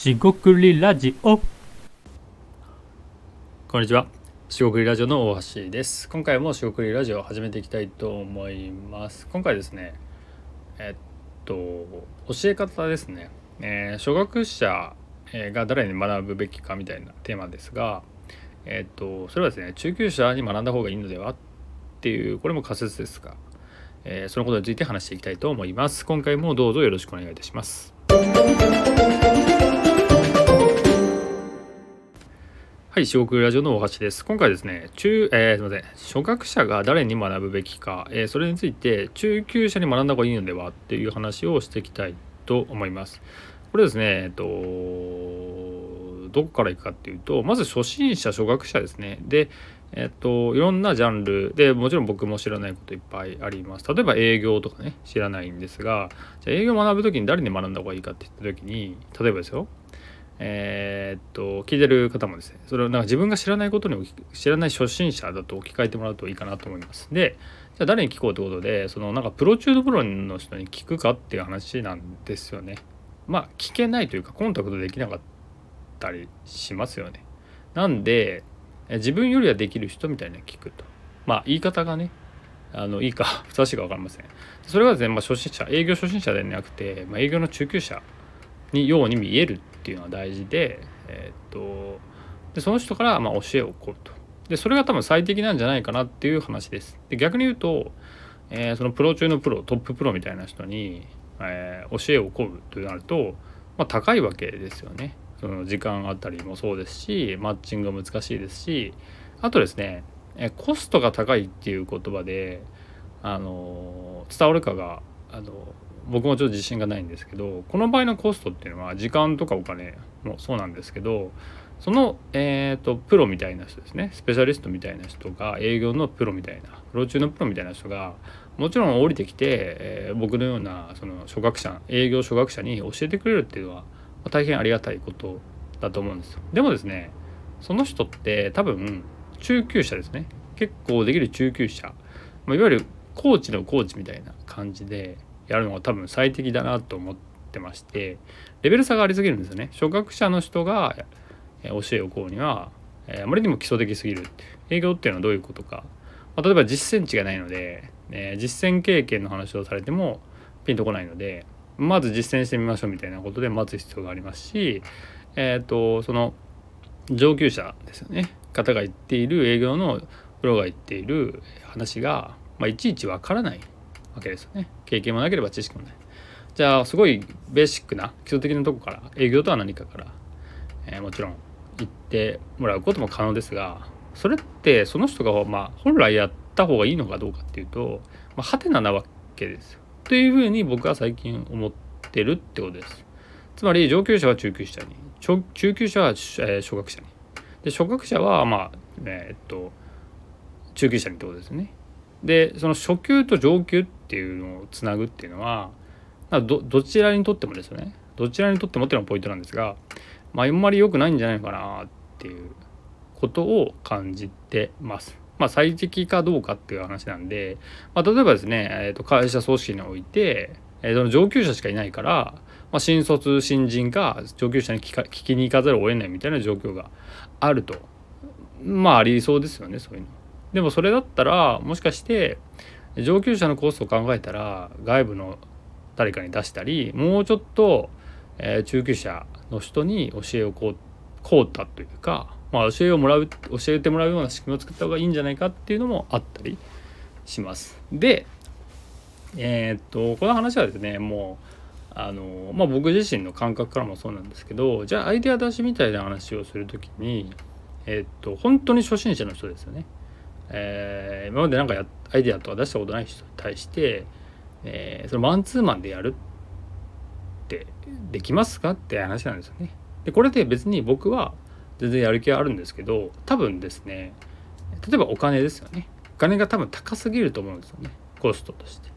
しごくりラジオこんにちは。しごくりラジオの大橋です。今回もしごくりラジオを始めていきたいと思います。今回ですね、えっと、教え方ですね。えー初学者が誰に学ぶべきかみたいなテーマですが、えっと、それはですね、中級者に学んだ方がいいのではっていう、これも仮説ですが、えーそのことについて話していきたいと思います。今回もどうぞよろしくお願いいたします。はい、四国ラジオの大橋です。今回ですね、中、えーすみません、初学者が誰に学ぶべきか、えーそれについて中級者に学んだ方がいいのではっていう話をしていきたいと思います。これですね、えっと、どこからいくかっていうと、まず初心者、初学者ですね。で、えっと、いろんなジャンルでもちろん僕も知らないこといっぱいあります。例えば営業とかね、知らないんですが、じゃあ営業を学ぶときに誰に学んだ方がいいかって言ったときに、例えばですよ、えーっと聞いてる方もですねそれをなんか自分が知らないことに知らない初心者だと置き換えてもらうといいかなと思います。でじゃあ誰に聞こうってことでそのなんかプロ中のプロの人に聞くかっていう話なんですよね。まあ聞けないというかコンタクトできなかったりしますよね。なんで自分よりはできる人みたいに聞くと。まあ言い方がねあのいいかふさわしいか分かりません。それがですね、まあ、初心者営業初心者ではなくて、まあ、営業の中級者にように見えるっていうのは大事で,、えーっとでその人からまあ教えを請うと。でそれが多分最適なんじゃないかなっていう話です。で逆に言うと、えーそのプロ中のプロトッププロみたいな人に、えー教えを請うとなると、まあ、高いわけですよね。その時間あたりもそうですしマッチングが難しいですしあとですね、えーコストが高いっていう言葉であの伝わるかがあの僕もちょっと自信がないんですけどこの場合のコストっていうのは時間とかお金もそうなんですけどその、えー、とプロみたいな人ですね。スペシャリストみたいな人が営業のプロみたいなプロ中のプロみたいな人がもちろん降りてきて、えー僕のようなその初学者営業初学者に教えてくれるっていうのは大変ありがたいことだと思うんですよ。でもですねその人って多分中級者ですね。結構できる中級者、まあ、いわゆるコーチのコーチみたいな感じでやるのが多分最適だなと思ってましてレベル差がありすぎるんですよね。初学者の人がえ教えを請うには、えあまりにも基礎的すぎる営業っていうのはどういうことか、まあ、例えば実践値がないので、えー実践経験の話をされてもピンとこないのでまず実践してみましょうみたいなことで待つ必要がありますしえっ、とその上級者ですよね。方が言っている営業のプロが言っている話が、まあ、いちいちわからない。けですよね。経験もなければ知識もない。じゃあすごいベーシックな基礎的なとこから営業とは何かから、えーもちろん言ってもらうことも可能ですがそれってその人が、まあ、本来やった方がいいのかどうかっていうと、まあ、ハテナなわけですよ。というふうに僕は最近思ってるってことです。つまり上級者は中級者に中級者は、え初学者に。で初学者はまあえーっと中級者にってことですね。でその初級と上級っていうのをつなぐっていうのはどどちらにとってもですよねどちらにとってもっていうのがポイントなんですが、まあ、あんまり良くないんじゃないかなっていうことを感じてます。まあ、最適かどうかっていう話なんで、まあ、例えばですね、えー、と会社組織において、えーその上級者しかいないから、まあ、新卒新人が上級者に聞か聞きに行かざるを得ないみたいな状況があるとまあありそうですよねそういうの。でもそれだったらもしかして上級者のコースを考えたら外部の誰かに出したりもうちょっと、え中級者の人に教えをこうこうたというか、まあ、教えをもらう教えてもらうような仕組みを作った方がいいんじゃないかっていうのもあったりします。でえーっとこの話はですねもうあの、まあ、僕自身の感覚からもそうなんですけどじゃあアイデア出しみたいな話をする時にえーっと本当に初心者の人ですよね。えー今までなんかやアイデアとか出したことない人に対して、えーそのマンツーマンでやるってできますかって話なんですよね。でこれで別に僕は全然やる気はあるんですけど多分ですね例えばお金ですよねお金が多分高すぎると思うんですよねコストとして。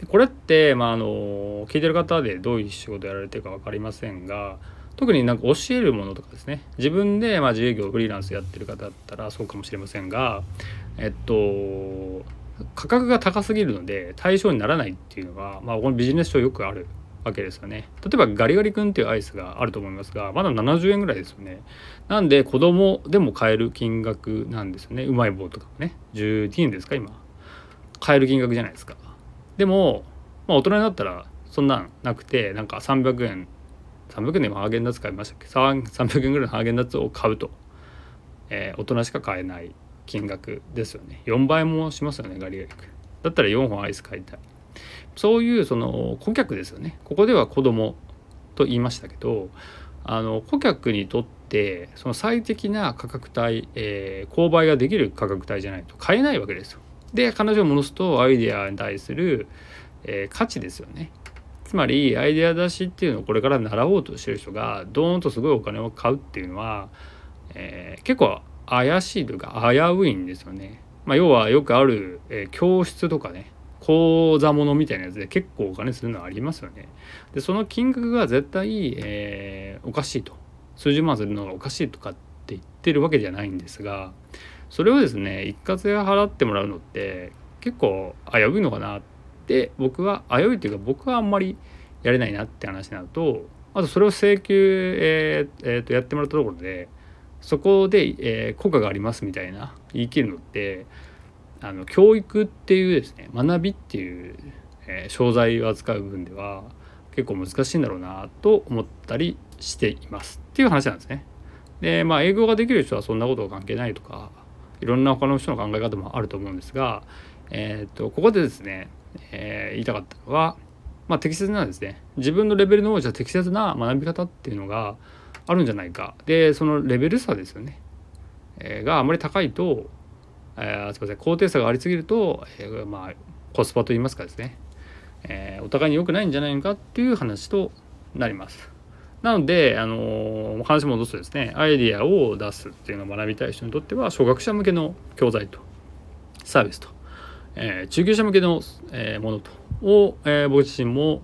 でこれって、まあ、あの聞いてる方でどういう仕事やられてるか分かりませんが特になんか教えるものとかですね。自分でまあ自営業フリーランスやってる方だったらそうかもしれませんがえっと価格が高すぎるので対象にならないっていうのが、まあ、このビジネス書よくあるわけですよね。例えばガリガリ君っていうアイスがあると思いますがまだ70円ぐらいですよね。なんで子供でも買える金額なんですよね。うまい棒とかもね。12円ですか今。買える金額じゃないですか。でも、まあ、大人になったらそんなんなくてなんか300円300円でもハーゲンダッツ買いましたっけ？300円ぐらいのハーゲンダッツを買うと、えー、大人しか買えない金額ですよね。4倍もしますよねガリガリ君。だったら4本アイス買いたい。そういうその顧客ですよね。ここでは子供と言いましたけどあの顧客にとってその最適な価格帯、えー、購買ができる価格帯じゃないと買えないわけですよ。で彼女を戻すとアイデアに対する、えー、価値ですよね。つまりアイデア出しっていうのをこれから習おうとしてる人がドーンとすごいお金を買うっていうのは、えー、結構怪しいというか危ういんですよね。まあ、要はよくある、えー、教室とかね講座物みたいなやつで結構お金するのはありますよね。でその金額が絶対、えー、おかしいと数十万するのがおかしいとかって言ってるわけじゃないんですがそれをですね一括で払ってもらうのって結構危ういのかなって僕は危ういっていうか僕はあんまりやれないなって話になるとあとそれを請求、えーえー、とやってもらったところでそこで、えー、効果がありますみたいな言い切るのってあの教育っていうですね学びっていう、えー、商材を扱う部分では結構難しいんだろうなと思ったりしていますっていう話なんですね。でまあ英語ができる人はそんなことが関係ないとかいろんな他の人の考え方もあると思うんですが、えーと、ここでですね、えー、言いたかったのは、まあ、適切なですね自分のレベルのじゃ適切な学び方っていうのがあるんじゃないか。でそのレベル差ですよね、えー、があまり高いとえー、すみません高低差がありすぎると、えー、まあコスパといいますかですね、えー、お互いに良くないんじゃないのかっていう話となります。なので、あの、話戻すとですねアイディアを出すっていうのを学びたい人にとっては初学者向けの教材とサービスと、えー、中級者向けの、えー、ものとを、えー、僕自身も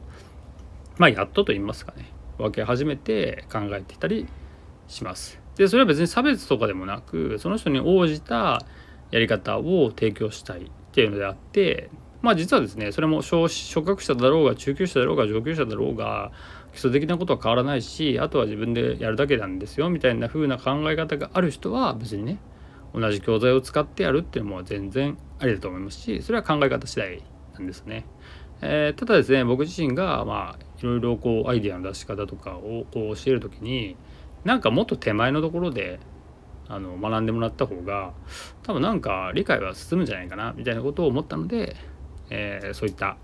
まあやっとと言いますかね分け始めて考えていたりします。でそれは別に差別とかでもなくその人に応じたやり方を提供したいっていうのであってまあ実はですねそれも初学者だろうが中級者だろうが上級者だろうが基礎的なことは変わらないしあとは自分でやるだけなんですよみたいな風な考え方がある人は別にね同じ教材を使ってやるっていうのも全然ありだと思いますしそれは考え方次第なんですね。えー、ただですね僕自身がまあいろいろこうアイデアの出し方とかをこう教える時になんかもっと手前のところであの学んでもらった方が多分なんか理解は進むんじゃないかなみたいなことを思ったので、えー、そういった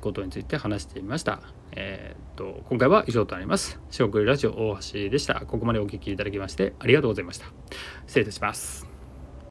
ことについて話してみました。えー、っと今回は以上となります。四国ラジオ大橋でした。ここまでお聴きいただきましてありがとうございました。失礼いたします。